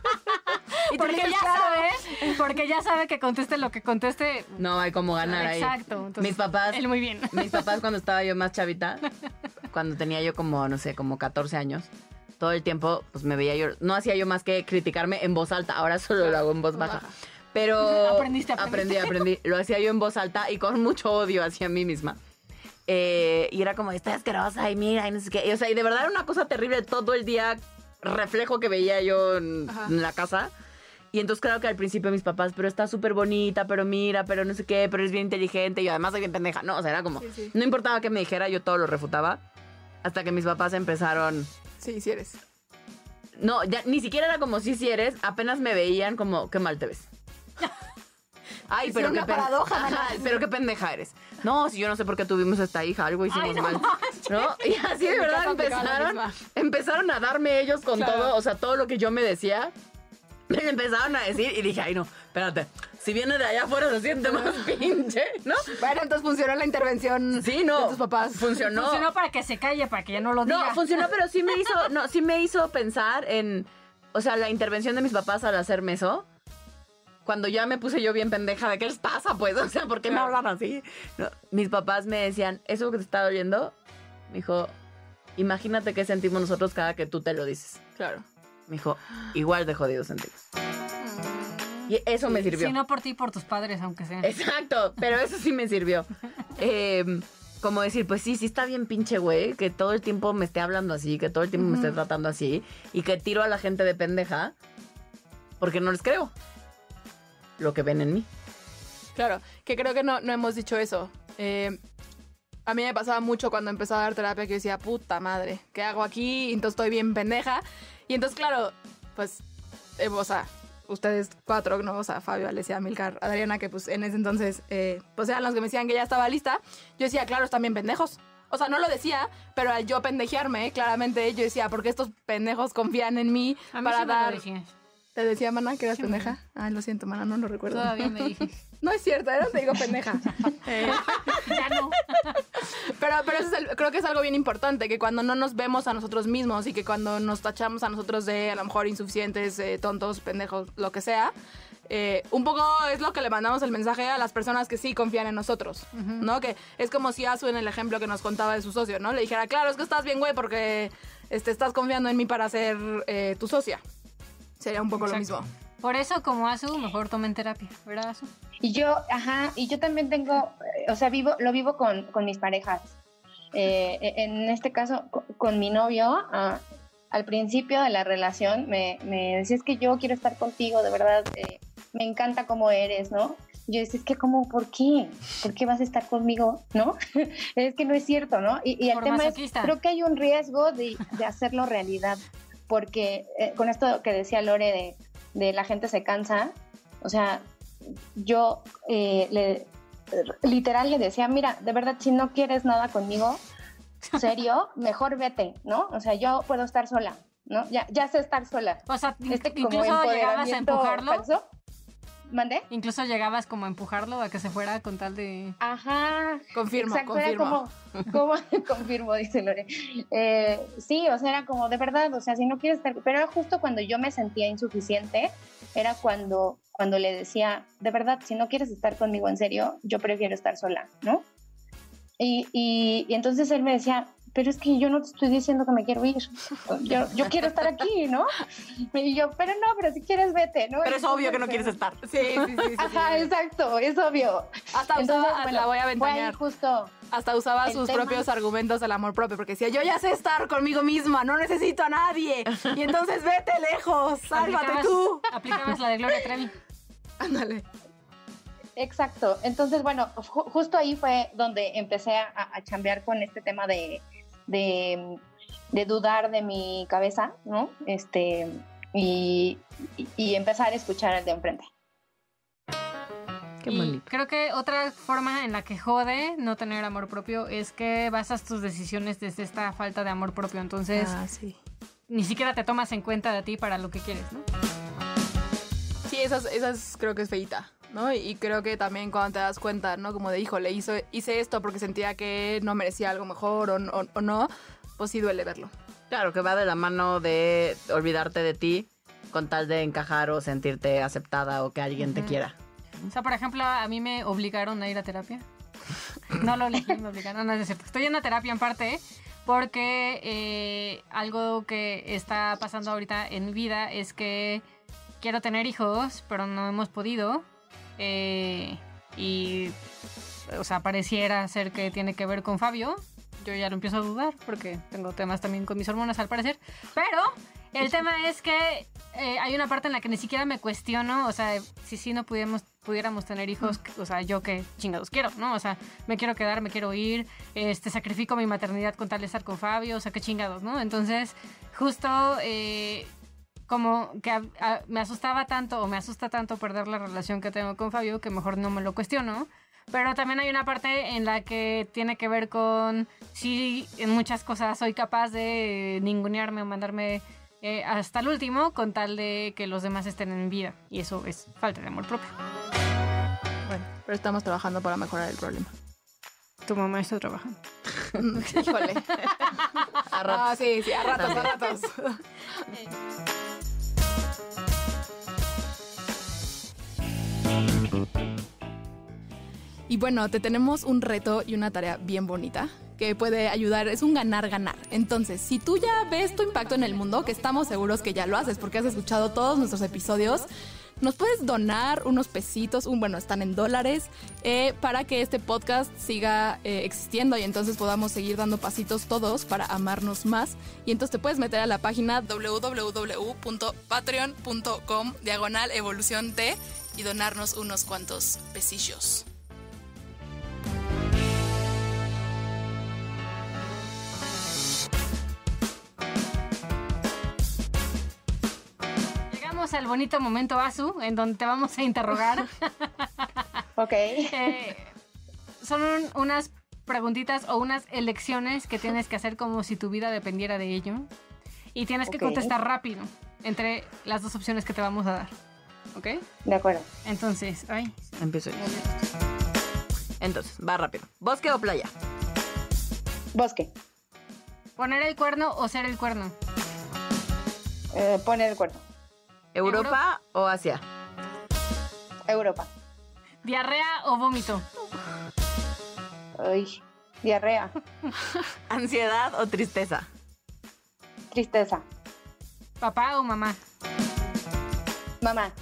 Porque dices, ya "Claro". sabe, porque ya sabe que conteste lo que conteste. No hay como ganar ahí. Exacto. entonces, Mis papás, Él muy bien. mis papás cuando estaba yo más chavita, [laughs] cuando tenía yo como, no sé, como 14 años, todo el tiempo, pues me veía yo, no hacía yo más que criticarme en voz alta, ahora solo lo hago en voz baja. Pero [laughs] Aprendiste, aprendí, aprendiste. aprendí. Lo hacía yo en voz alta y con mucho odio hacia mí misma. Eh, y era como, está asquerosa y mira, y no sé qué. Y, o sea, y de verdad era una cosa terrible todo el día, reflejo que veía yo en, en la casa. Y entonces claro que al principio mis papás, pero está súper bonita, pero mira, pero no sé qué, pero es bien inteligente y además soy bien pendeja. No, o sea, era como, Sí, sí. no importaba que me dijera, yo todo lo refutaba. Hasta que mis papás empezaron, Sí, sí eres. no, ya ni siquiera era como si si eres, apenas me veían como qué mal te ves. [laughs] Ay, pero qué paradoja, Ajá, pero qué pendeja eres. No, si yo no sé por qué tuvimos esta hija, algo hicimos Ay, no mal. ¿No? Y así de verdad empezaron, empezaron a darme ellos con Claro. todo, o sea, todo lo que yo me decía. Me [laughs] empezaron a decir y dije, ay no, espérate, si viene de allá afuera se siente más [laughs] pinche, ¿no? Bueno, entonces funcionó la intervención Sí, no. de tus papás. Funcionó. Funcionó para que se calle, para que ya no lo diga. No, funcionó, pero sí me [laughs] hizo, no, sí me hizo pensar en, o sea, la intervención de mis papás al hacerme eso. Cuando ya me puse yo bien pendeja de qué les pasa, pues, o sea, ¿por qué me hablan así? No, mis papás me decían, ¿eso que te está doliendo? Me dijo, imagínate qué sentimos nosotros cada que tú te lo dices. Claro. Me dijo, igual de jodido sentimos. Y eso me sirvió. Si no por ti, por tus padres, aunque sea. Exacto, pero eso sí me sirvió. [laughs] Eh, como decir, pues sí, sí está bien pinche güey, que todo el tiempo me esté hablando así, que todo el tiempo me esté tratando así, y que tiro a la gente de pendeja, porque no les creo lo que ven en mí. Claro, que creo que no, no hemos dicho eso. Eh, a mí me pasaba mucho cuando empezaba a dar terapia que yo decía, puta madre, ¿qué hago aquí? Entonces estoy bien pendeja. Y entonces, claro, pues, eh, o sea, ustedes cuatro, ¿no? O sea, Fabio, Alessia, Milcar, Adriana, que pues en ese entonces, eh, pues eran los que me decían que ya estaba lista. Yo decía, claro, están bien pendejos. O sea, no lo decía, pero al yo pendejearme, claramente yo decía, porque estos pendejos confían en mí A mí para sí me dar... lo. ¿Te decía, mana, que eras pendeja? Ay, lo siento, mana, no lo recuerdo. Todavía me dije. [laughs] No es cierto, era te digo pendeja. [laughs] Eh, [laughs] ya no. pero pero eso es el- creo que es algo bien importante, que cuando no nos vemos a nosotros mismos y que cuando nos tachamos a nosotros de a lo mejor insuficientes, eh, tontos, pendejos, lo que sea, eh, un poco es lo que le mandamos el mensaje a las personas que sí confían en nosotros, ¿no? Que es como si Azu en el ejemplo que nos contaba de su socio, ¿no? Le dijera, claro, es que estás bien, güey, porque este, estás confiando en mí para ser eh, tu socia. Sería un poco lo Exacto. mismo. Por eso, como Azu, mejor tomen terapia, ¿verdad, Azu? Y yo, ajá, y yo también tengo, eh, o sea, vivo, lo vivo con, con mis parejas. Eh, en este caso, co- con, mi novio, ah, al principio de la relación me, me decía, es que yo quiero estar contigo, de verdad, eh, me encanta cómo eres, ¿no? Yo decía, es que, ¿cómo, por qué? ¿Por qué vas a estar conmigo, no? [laughs] es que no es cierto, ¿no? Y, y el Por tema masoquista. es, creo que hay un riesgo de, de hacerlo realidad, porque eh, con esto que decía Lore de, de la gente se cansa, o sea, yo eh, le, literal le decía, mira, de verdad, si no quieres nada conmigo, [laughs] serio, mejor vete, ¿no? O sea, yo puedo estar sola, ¿no? Ya, ya sé estar sola. O sea, Este como incluso llegabas a empujarlo. falso. ¿Mandé? Incluso llegabas como a empujarlo a que se fuera con tal de... Ajá. Confirmo, Exacto, confirmo. era como, como [laughs] confirmo, dice Lore. Eh, sí, o sea, era como de verdad, o sea, si no quieres estar, pero era justo cuando yo me sentía insuficiente, era cuando, cuando le decía, de verdad, si no quieres estar conmigo en serio, yo prefiero estar sola, ¿no? Y, y, y entonces él me decía, pero es que yo no te estoy diciendo que me quiero ir, yo, yo quiero estar aquí, ¿no? Y yo, pero no, pero si quieres vete, ¿no? Pero es obvio que no quieres estar. Sí, sí, sí. sí, Ajá, sí. exacto, es obvio. Hasta Entonces, usaba, bueno, la voy a fue ahí ventanear. justo. Hasta usaba sus tema- propios argumentos del amor propio, porque decía, yo ya sé estar conmigo misma, no necesito a nadie. Y entonces vete lejos, [laughs] sálvate Aplicabas- tú. Aplicabas la de Gloria Trevi. [laughs] Ándale. Exacto. Entonces, bueno, ju- justo ahí fue donde empecé a, a chambear con este tema de, de, de dudar de mi cabeza, ¿no? Este, y, y- empezar a escuchar al de enfrente. Qué Y bonito. Creo que otra forma en la que jode no tener amor propio es que basas tus decisiones desde esta falta de amor propio. Entonces, Ah, sí. ni siquiera te tomas en cuenta de ti para lo que quieres, ¿no? Sí, esas, esas creo que es feita, ¿no? Y, creo que también cuando te das cuenta, ¿no? Como de, híjole, hizo, hice esto porque sentía que no merecía algo mejor o, o- o no, pues sí duele verlo. Claro, que va de la mano de olvidarte de ti con tal de encajar o sentirte aceptada o que alguien te Ujú. quiera. O sea, por ejemplo, a mí me obligaron a ir a terapia. [laughs] No lo elegí, me obligaron, no es cierto. Estoy en la terapia en parte porque eh, algo que está pasando ahorita en mi vida es que quiero tener hijos, pero no hemos podido. Eh, y, o sea, pareciera ser que tiene que ver con Fabio. Yo ya lo empiezo a dudar porque tengo temas también con mis hormonas al parecer. Pero el tema es que eh, hay una parte en la que ni siquiera me cuestiono, o sea, si sí no pudiéramos, pudiéramos tener hijos, o sea, yo qué chingados quiero, ¿no? O sea, me quiero quedar, me quiero ir, este, sacrifico mi maternidad con tal de estar con Fabio, o sea, qué chingados, ¿no? Entonces, justo eh, como que a- a- me asustaba tanto o me asusta tanto perder la relación que tengo con Fabio que mejor no me lo cuestiono. Pero también hay una parte en la que tiene que ver con si en muchas cosas soy capaz de ningunearme o mandarme eh, hasta el último con tal de que los demás estén en vida. Y eso es falta de amor propio. Bueno, pero estamos trabajando para mejorar el problema. Tu mamá está trabajando. [laughs] Híjole. [laughs] A ratos. Ah, sí, sí, a ratos, a ratos. Y bueno, te tenemos un reto y una tarea bien bonita que puede ayudar, es un ganar-ganar. Entonces, si tú ya ves tu impacto en el mundo, que estamos seguros que ya lo haces porque has escuchado todos nuestros episodios, nos puedes donar unos pesitos, un, bueno, están en dólares, eh, para que este podcast siga eh, existiendo y entonces podamos seguir dando pasitos todos para amarnos más. Y entonces te puedes meter a la página www.patreon.com diagonal evolución T y donarnos unos cuantos pesillos. Llegamos al bonito momento, Azu, en donde te vamos a interrogar. [laughs] Ok. Eh, son un- unas preguntitas o unas elecciones que tienes que hacer como si tu vida dependiera de ello. Y tienes que contestar rápido entre las dos opciones que te vamos a dar. ¿Ok? De acuerdo. Entonces, ay, Empiezo yo. Entonces, va rápido. ¿Bosque o playa? Bosque. poner el cuerno o ser el cuerno. Eh, poner el cuerno. ¿Europa o Asia? Europa. Diarrea o vómito. Ay, diarrea. [laughs] ¿Ansiedad o tristeza? Tristeza. Papá o mamá. Mamá.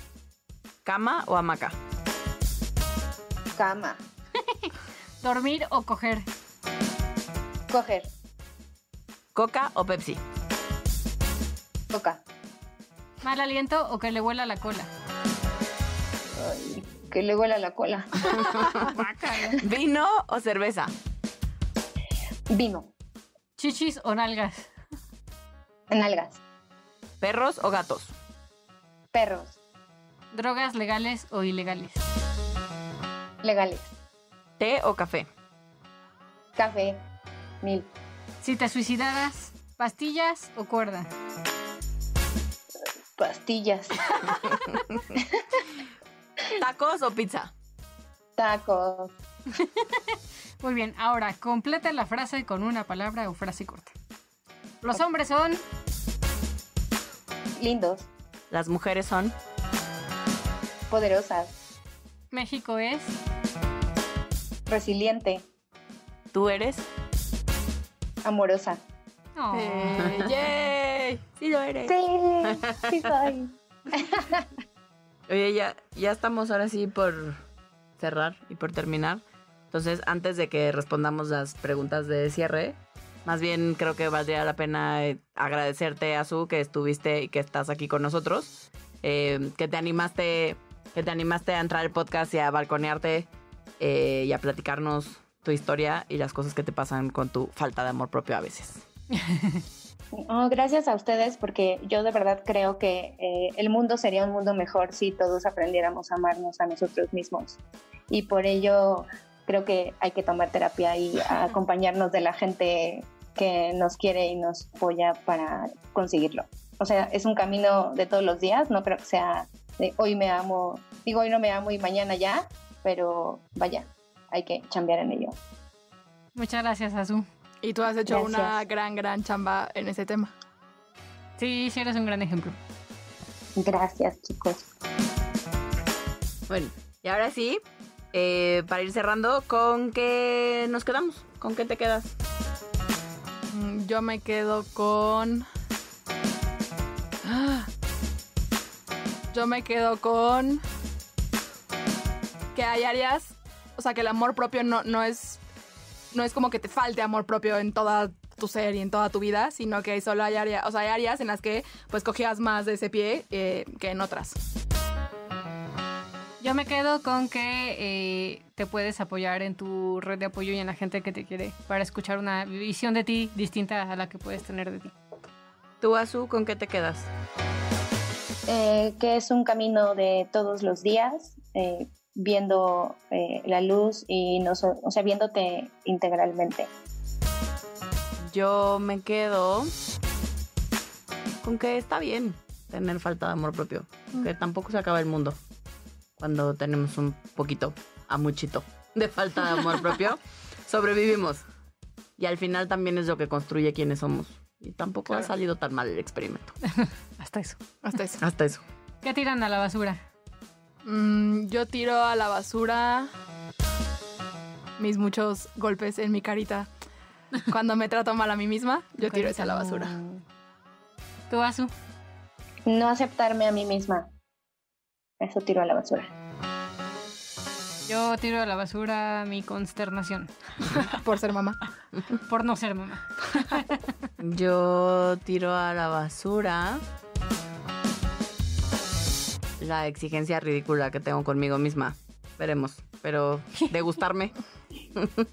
¿Cama o hamaca? Cama. [laughs] Dormir o coger. Coger. ¿Coca o Pepsi? Coca. Mal aliento o que le huela la cola. Ay, que le huela la cola. [laughs] ¿Vino o cerveza? Vino. Chichis o nalgas. Nalgas. ¿Perros o gatos? Perros. Drogas legales o ilegales. Legales. ¿Té o café? Café. Mil. Si te suicidaras, pastillas o cuerda. Pastillas. [laughs] ¿Tacos o pizza? Tacos. [laughs] Muy bien, ahora completa la frase con una palabra o frase corta. Los hombres son Lindos. Las mujeres son Poderosas. México es Resiliente. tú eres. Amorosa. Oh, Eh, ¡Yay! Sí lo eres. Sí, sí soy. [laughs] Oye, ya, ya estamos ahora sí por cerrar y por terminar. Entonces, antes de que respondamos las preguntas de cierre, más bien creo que valdría la pena eh, agradecerte, Azu, que estuviste y que estás aquí con nosotros. Eh, que te animaste, que te animaste a entrar al podcast y a balconearte eh, y a platicarnos tu historia y las cosas que te pasan con tu falta de amor propio a veces. [laughs] Oh, gracias a ustedes porque yo de verdad creo que eh, el mundo sería un mundo mejor si todos aprendiéramos a amarnos a nosotros mismos. Y por ello creo que hay que tomar terapia y [laughs] acompañarnos de la gente que nos quiere y nos apoya para conseguirlo. O sea, es un camino de todos los días, no creo que sea de hoy me amo, digo hoy no me amo y mañana ya, pero vaya, hay que chambear en ello. Muchas gracias, Azu. Y tú has hecho Gracias. una gran, gran chamba en ese tema. Sí, sí, eres un gran ejemplo. Gracias, chicos. Bueno, y ahora sí, eh, para ir cerrando, ¿con qué nos quedamos? ¿Con qué te quedas? Mm, Yo me quedo con. Yo me quedo con. Que hay áreas. O sea, que el amor propio no, no es. No es como que te falte amor propio en toda tu ser y en toda tu vida, sino que solo hay áreas. O sea, hay áreas en las que pues cogías más de ese pie eh, que en otras. Yo me quedo con que eh, te puedes apoyar en tu red de apoyo y en la gente que te quiere para escuchar una visión de ti distinta a la que puedes tener de ti. Tú, Azu, ¿con qué te quedas? Eh, que es un camino de todos los días, eh, viendo eh, la luz y no so- o sea, viéndote integralmente. Yo me quedo con que está bien tener falta de amor propio. Que tampoco se acaba el mundo cuando tenemos un poquito, a muchito, de falta de amor propio. [laughs] Sobrevivimos. Y al final también es lo que construye quiénes somos. Y tampoco ha Claro. salido tan mal el experimento. [laughs] Hasta eso. Hasta eso. Hasta eso. ¿Qué tiran a la basura? Mm, yo tiro a la basura mis muchos golpes en mi carita. Cuando me trato mal a mí misma, yo tiro eso a la basura. ¿Tú, Azu? No aceptarme a mí misma. Eso tiro a la basura. Yo tiro a la basura mi consternación [laughs] Por ser mamá. por no ser mamá. Yo tiro a la basura la exigencia ridícula que tengo conmigo misma. Veremos. Pero de gustarme. [laughs]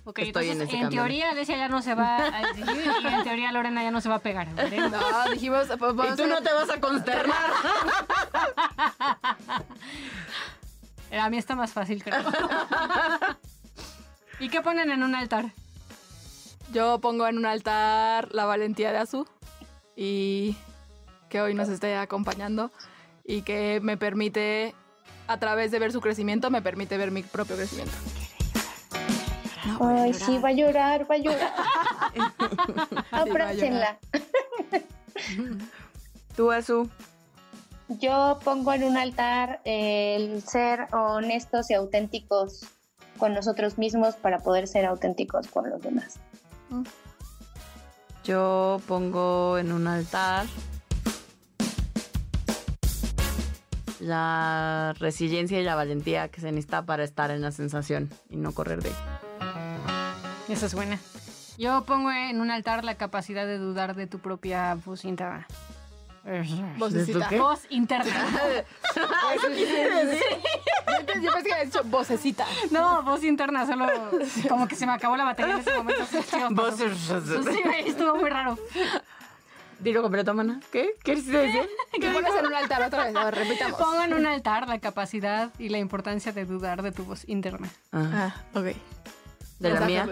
Ok, Estoy en entonces, ese en, camino. teoría Alesia ya no se va a exigir y en teoría Lorena ya no se va a pegar. [laughs] No, dijimos. pues, vamos Y tú a- no te vas a consternar. [laughs] A mí está más fácil, creo. ¿Y qué ponen en un altar? Yo pongo en un altar la valentía de Azu y que hoy nos esté acompañando y que me permite, a través de ver su crecimiento, me permite ver mi propio crecimiento. Ay, sí, va a llorar, va a llorar. [laughs] a Abrácenla. [laughs] Tú, Azu. Yo pongo en un altar el ser honestos y auténticos con nosotros mismos para poder ser auténticos con los demás. Yo pongo en un altar la resiliencia y la valentía que se necesita para estar en la sensación y no correr de ahí. Esa es buena. Yo pongo en un altar la capacidad de dudar de tu propia voz interna. Vocecita. Voz interna. [laughs] Yo pensé yo pensé que habías dicho vocecita. No, voz interna, solo como que se me acabó la batería en ese momento. [laughs] Sí, pasó. Sí, estuvo muy raro. Dilo completo, mana. ¿Qué? ¿Qué quieres decir? [laughs] ¿Qué pones en un altar otra vez? A ver, repitamos. Pongo en un altar la capacidad y la importancia de dudar de tu voz interna. Ah, Ah, ok. ¿De la mía?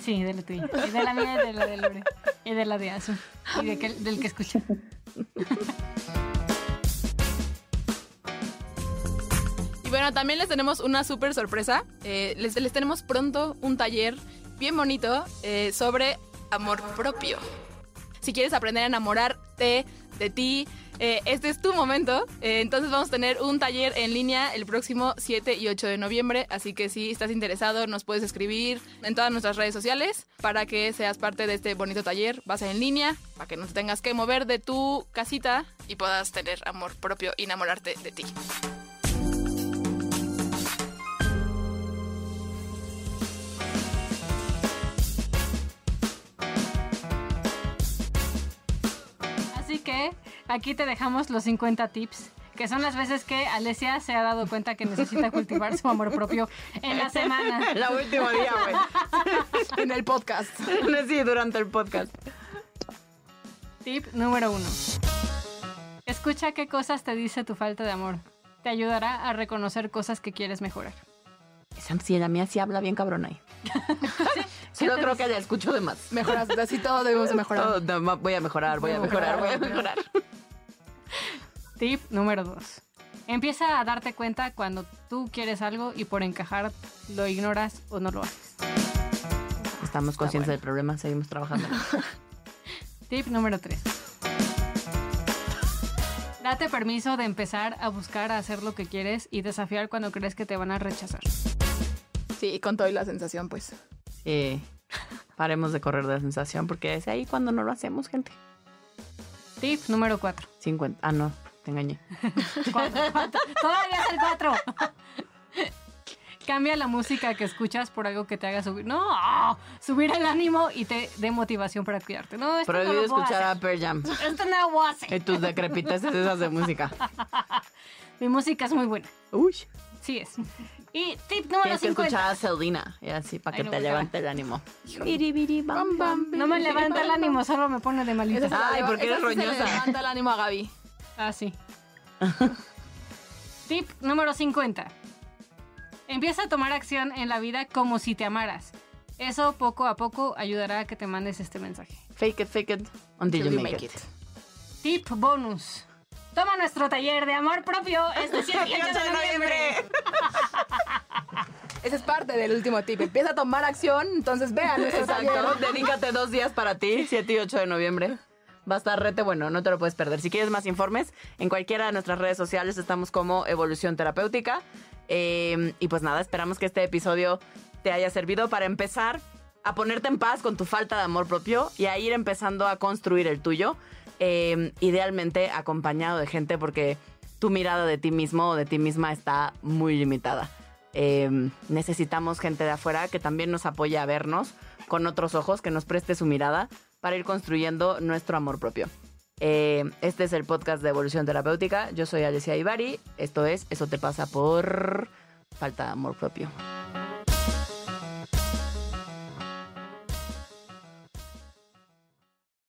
Sí, de la tuya. Y de la mía y de la de Lore. Y de la de Azu. Y de que- del que escucha. [laughs] Y bueno, también les tenemos una súper sorpresa. Eh, les, les tenemos pronto un taller bien bonito eh, sobre amor propio. Si quieres aprender a enamorarte de ti, eh, este es tu momento. Eh, entonces vamos a tener un taller en línea el próximo 7 y 8 de noviembre. Así que si estás interesado, nos puedes escribir en todas nuestras redes sociales para que seas parte de este bonito taller. Va a ser en línea, para que no te tengas que mover de tu casita y puedas tener amor propio y enamorarte de ti. Aquí te dejamos los 50 tips que son las veces que Alesia se ha dado cuenta que necesita [laughs] cultivar su amor propio en la semana. La último día, güey. [laughs] En el podcast. Sí, durante el podcast. Tip número uno. Escucha qué cosas te dice tu falta de amor. Te ayudará a reconocer cosas que quieres mejorar. Esa sí, la mía sí habla bien cabrón ahí. Solo te creo dice? que la escucho de más. Mejoras, así todo debemos de mejorar. Todo, no, ma- voy a mejorar, voy a mejorar, voy a mejorar. Tip número dos. Empieza a darte cuenta cuando tú quieres algo y por encajar lo ignoras o no lo haces. Estamos conscientes del problema, seguimos trabajando. [laughs] Tip número 3. Date permiso de empezar a buscar a hacer lo que quieres y desafiar cuando crees que te van a rechazar. Sí, con todo y la sensación, pues. Sí. Paremos de correr de la sensación porque es ahí cuando no lo hacemos, gente. Tip número 4. 50. Ah, no, te engañé. [laughs] Todavía es el 4. Cambia la música que escuchas por algo que te haga subir. No, subir el ánimo y te dé motivación para cuidarte. No, esto no Prohibido lo puedo escuchar a hacer. Pearl Jam. Esto no lo voy a hacer. Y tus decrepiteces esas de música. [laughs] Mi música es muy buena. Uy. Sí es. Y tip número Tienes que 50. escuchar a Selena. Y así, para que no, te levante el ánimo. Biribiri, bam, bam. No me levanta el ánimo, solo me pone de malita. Ay, porque eres roñosa. levanta el ánimo a Gaby. Ah, sí. [laughs] Tip número 50. Empieza a tomar acción en la vida como si te amaras. Eso poco a poco ayudará a que te mandes este mensaje. Fake it, fake it, until you make, it. Tip bonus. Toma nuestro taller de amor propio este 7 y 8 de noviembre. [laughs] Ese es parte del último tip. Empieza a tomar acción, entonces vean nuestro Exacto. taller. Dedícate dos días para ti, 7 y 8 de noviembre. Va a estar rete bueno, no te lo puedes perder. Si quieres más informes, en cualquiera de nuestras redes sociales estamos como Evolución Terapéutica. Eh, y pues nada, esperamos que este episodio te haya servido para empezar a ponerte en paz con tu falta de amor propio y a ir empezando a construir el tuyo. Eh, idealmente acompañado de gente porque tu mirada de ti mismo o de ti misma está muy limitada. Eh, necesitamos gente de afuera que también nos apoye a vernos con otros ojos, que nos preste su mirada para ir construyendo nuestro amor propio. Eh, este es el podcast de Evolución Terapéutica. Yo soy Alicia Ibarri. Esto es Eso te pasa por falta de amor propio.